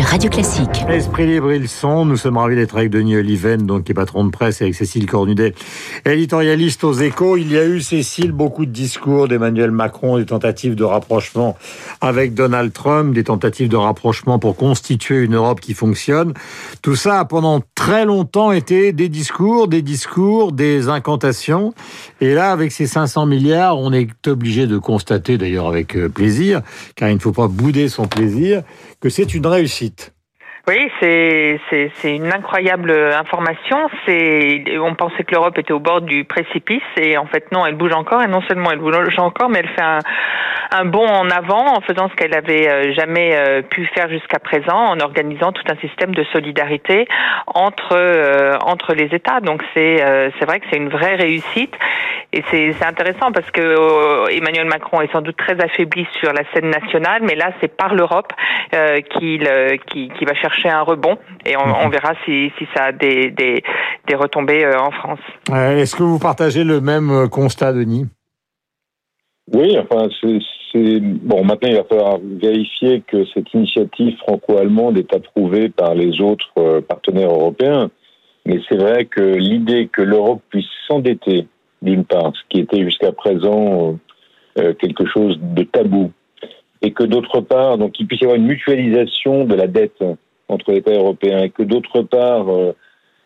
sur Radio Classique. Esprit libre, ils sont. Nous sommes ravis d'être avec Denis Oliven, donc qui est patron de presse, et avec Cécile Cornudet, éditorialiste aux échos. Il y a eu, Cécile, beaucoup de discours d'Emmanuel Macron, des tentatives de rapprochement avec Donald Trump, des tentatives de rapprochement pour constituer une Europe qui fonctionne. Tout ça a pendant très longtemps été des discours, des discours, des incantations. Et là, avec ces 500 milliards, on est obligé de constater, d'ailleurs avec euh, plaisir, car il ne faut pas bouder son plaisir, que c'est une réussite. Oui, c'est c'est une incroyable information. C'est on pensait que l'Europe était au bord du précipice et en fait non, elle bouge encore et non seulement elle bouge encore, mais elle fait un, un bond en avant en faisant ce qu'elle avait euh, jamais euh, pu faire jusqu'à présent, en organisant tout un système de solidarité entre euh, entre les États. Donc c'est c'est vrai que c'est une vraie réussite et c'est intéressant parce que Emmanuel Macron est sans doute très affaibli sur la scène nationale, mais là c'est par l'Europe qu'il qui, qui va chercher un rebond et on, on verra si, si ça a des, des, des retombées en France. Est-ce que vous partagez le même constat, Denis? Oui, enfin, c'est bon. Maintenant, il va falloir vérifier que cette initiative franco-allemande est approuvée par les autres euh, partenaires européens. Mais c'est vrai que l'idée que l'Europe puisse s'endetter, d'une part, ce qui était jusqu'à présent euh, euh, quelque chose de tabou, et que d'autre part, donc il puisse y avoir une mutualisation de la dette entre États européens, et que d'autre part,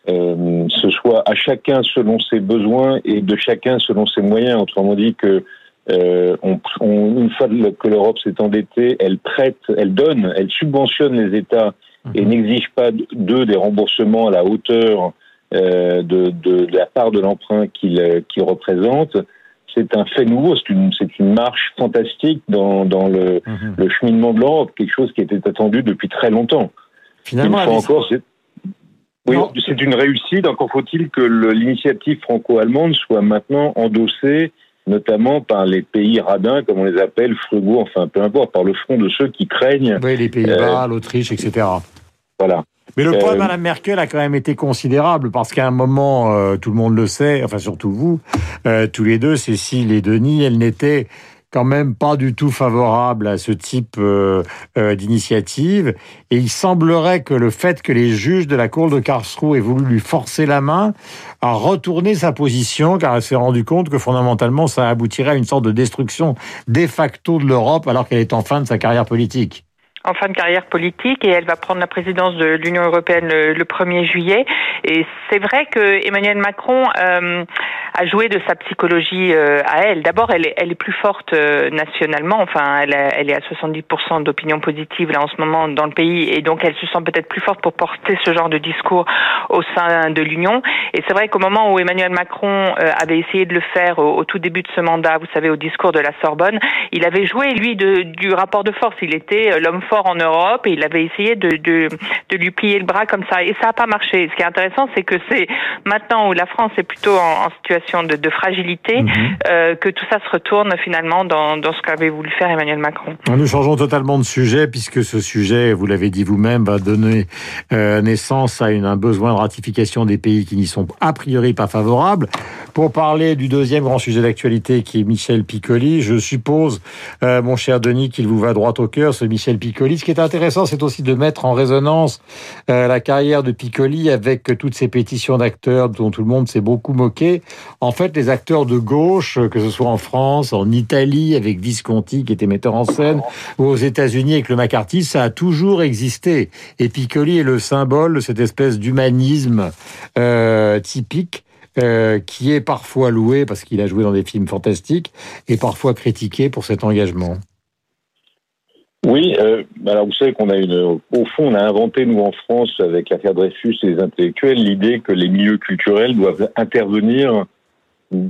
ce soit à chacun selon ses besoins et de chacun selon ses moyens. Autrement dit que euh, on, on, une fois que l'Europe s'est endettée, elle prête, elle donne, elle subventionne les États et mhm. n'exige pas d'eux des remboursements à la hauteur euh, de, de, de, la part de l'emprunt euh, qu représentent. C'est un fait nouveau, c'est une, une marche fantastique dans, dans le, mhm. le cheminement de l'Europe, quelque chose qui était attendu depuis très longtemps. Finalement, une encore, c'est oui, c'est une réussite. Encore faut-il que l'initiative franco-allemande soit maintenant endossée notamment par les pays radins, comme on les appelle, frugaux, enfin peu importe, par le front de ceux qui craignent. Oui, les Pays-Bas, euh, l'Autriche, etc. Voilà. Mais le poids de euh, Mme Merkel a quand même été considérable parce qu'à un moment, euh, tout le monde le sait, enfin surtout vous, tous les deux, Cécile et Denis, elle n'était quand même pas du tout favorable à ce type euh, euh, d'initiative. Et il semblerait que le fait que les juges de la Cour de Karlsruhe aient voulu lui forcer la main a retourné sa position, car elle s'est rendue compte que fondamentalement, ça aboutirait à une sorte de destruction de facto de l'Europe alors qu'elle est en fin de sa carrière politique en fin de carrière politique et elle va prendre la présidence de l'Union européenne le, 1er juillet. Et c'est vrai que Emmanuel Macron euh, a joué de sa psychologie euh, à elle. D'abord, elle est, elle est plus forte euh, nationalement. Enfin, elle, elle est à 70% d'opinion positive là en ce moment dans le pays, et donc elle se sent peut-être plus forte pour porter ce genre de discours au sein de l'Union. Et c'est vrai qu'au moment où Emmanuel Macron euh, avait essayé de le faire au, tout début de ce mandat, vous savez, au discours de la Sorbonne, il avait joué lui de, du rapport de force. Il était l'homme fort en Europe et il avait essayé de, de, de lui plier le bras comme ça. Et ça n'a pas marché. Ce qui est intéressant, c'est que c'est maintenant où la France est plutôt en, en situation de, fragilité, mhm. euh, que tout ça se retourne finalement dans, ce qu'avait voulu faire Emmanuel Macron. Nous changeons totalement de sujet, puisque ce sujet, vous l'avez dit vous-même, va donner euh, naissance à une, un besoin de ratification des pays qui n'y sont a priori pas favorables. Pour parler du deuxième grand sujet d'actualité, qui est Michel Piccoli, je suppose, euh, mon cher Denis, qu'il vous va droit au cœur, ce Michel Piccoli. Ce qui est intéressant, c'est aussi de mettre en résonance la carrière de Piccoli avec toutes ces pétitions d'acteurs dont tout le monde s'est beaucoup moqué en fait, les acteurs de gauche, que ce soit en France, en Italie, avec Visconti qui était metteur en scène, ou aux États-Unis avec le McCarthy, ça a toujours existé. Et Piccoli est le symbole de cette espèce d'humanisme euh, typique. Euh, qui est parfois loué parce qu'il a joué dans des films fantastiques et parfois critiqué pour cet engagement. Oui, euh, alors vous savez qu'on a une, au fond, on a inventé nous en France avec l'affaire Dreyfus et les intellectuels l'idée que les milieux culturels doivent intervenir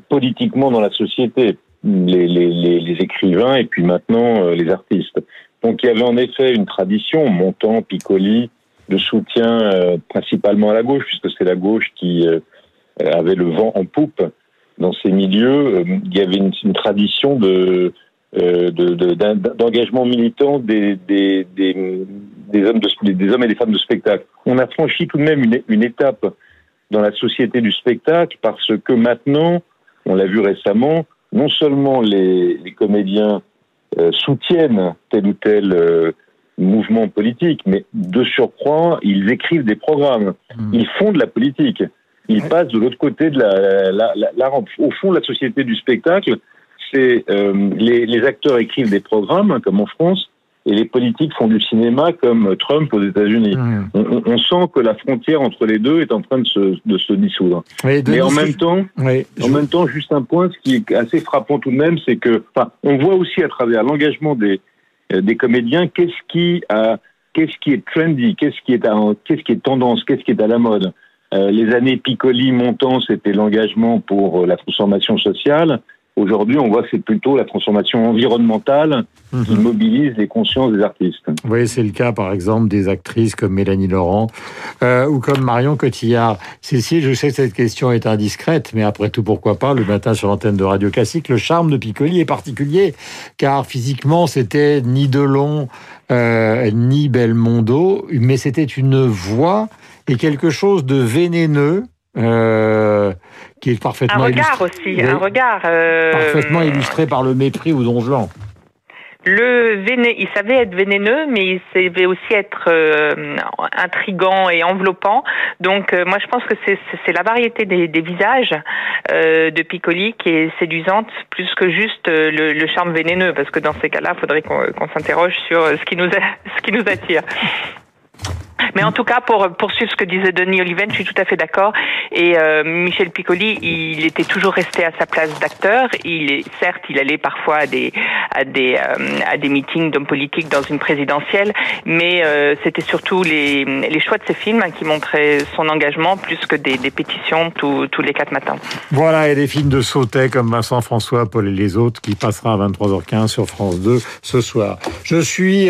politiquement dans la société, les, les, les, écrivains et puis maintenant euh, les artistes. Donc il y avait en effet une tradition, montant, Piccoli, de soutien euh, principalement à la gauche, puisque c'est la gauche qui euh, avait le vent en poupe dans ces milieux. il y avait une, une tradition de d'engagement de, militant des, des, des, des, hommes de, des hommes et des femmes de spectacle. On a franchi tout de même une, une étape dans la société du spectacle parce que maintenant, on l'a vu récemment, non seulement les, les comédiens euh, soutiennent tel ou tel euh, mouvement politique, mais de surcroît, ils écrivent des programmes, mmh. ils font de la politique. Ils passent de l'autre côté de la, la, la, rampe. Au fond, la société du spectacle, c'est euh, les, les, acteurs écrivent des programmes, hein, comme en France, et les politiques font du cinéma comme Trump aux États-Unis. Mmh. On, on, sent que la frontière entre les deux est en train de se, de se dissoudre. Mais en même temps, oui, en même temps, juste un point, ce qui est assez frappant tout de même, c'est que, enfin, on voit aussi à travers l'engagement des euh, des comédiens, qu'est-ce qui a, qu'est-ce qui est trendy, qu'est-ce qui est, qu'est-ce qui est tendance, qu'est-ce qui est à la mode. Euh, les années Piccoli montant, c'était l'engagement pour euh, la transformation sociale. Aujourd'hui, on voit que c'est plutôt la transformation environnementale qui mhm. mobilise les consciences des artistes. Oui, c'est le cas, par exemple, des actrices comme Mélanie Laurent euh, ou comme Marion Cotillard. Cécile, je sais que cette question est indiscrète, mais après tout, pourquoi pas, le matin sur l'antenne de Radio Classique, le charme de Piccoli est particulier, car physiquement, c'était ni Delon, euh, ni Belmondo, mais c'était une voix et quelque chose de vénéneux euh, qui est parfaitement un regard aussi, un regard euh... parfaitement illustré par le mépris ou Don Juan. Le véné... il savait être vénéneux, mais il savait aussi être euh, intrigant et enveloppant. Donc, euh, moi, je pense que c'est la variété des, des visages euh, de Piccoli qui est séduisante, plus que juste le, le, charme vénéneux, parce que dans ces cas-là, il faudrait qu'on qu s'interroge sur ce qui nous, a... ce qui nous attire. Mais en tout cas, pour poursuivre ce que disait Denis Oliven, je suis tout à fait d'accord. Et euh, Michel Piccoli, il était toujours resté à sa place d'acteur. Il est, certes, il allait parfois à des à des euh, à des meetings d'hommes politiques dans une présidentielle, mais euh, c'était surtout les les choix de ses films qui montraient son engagement plus que des, pétitions tous tous les quatre matins. Voilà, et des films de sautet comme Vincent François, Paul et les autres, qui passera à 23h15 sur France 2 ce soir. Je suis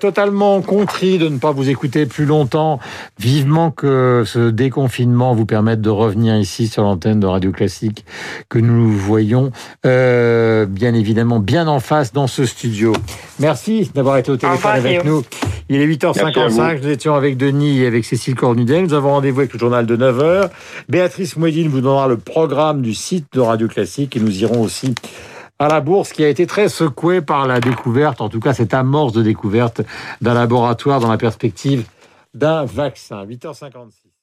totalement contrit de ne pas vous écouter longtemps. Vivement que ce déconfinement vous permette de revenir ici sur l'antenne de Radio Classique que nous voyons euh, bien évidemment bien en face dans ce studio. Merci d'avoir été au téléphone avec nous. Il est 8h55, nous étions avec Denis et avec Cécile Cornudet. Nous avons rendez-vous avec le journal de 9h. Béatrice Mouedine vous donnera le programme du site de Radio Classique et nous irons aussi à la bourse qui a été très secouée par la découverte, en tout cas cette amorce de découverte d'un laboratoire dans la perspective d'un vaccin. 8h56.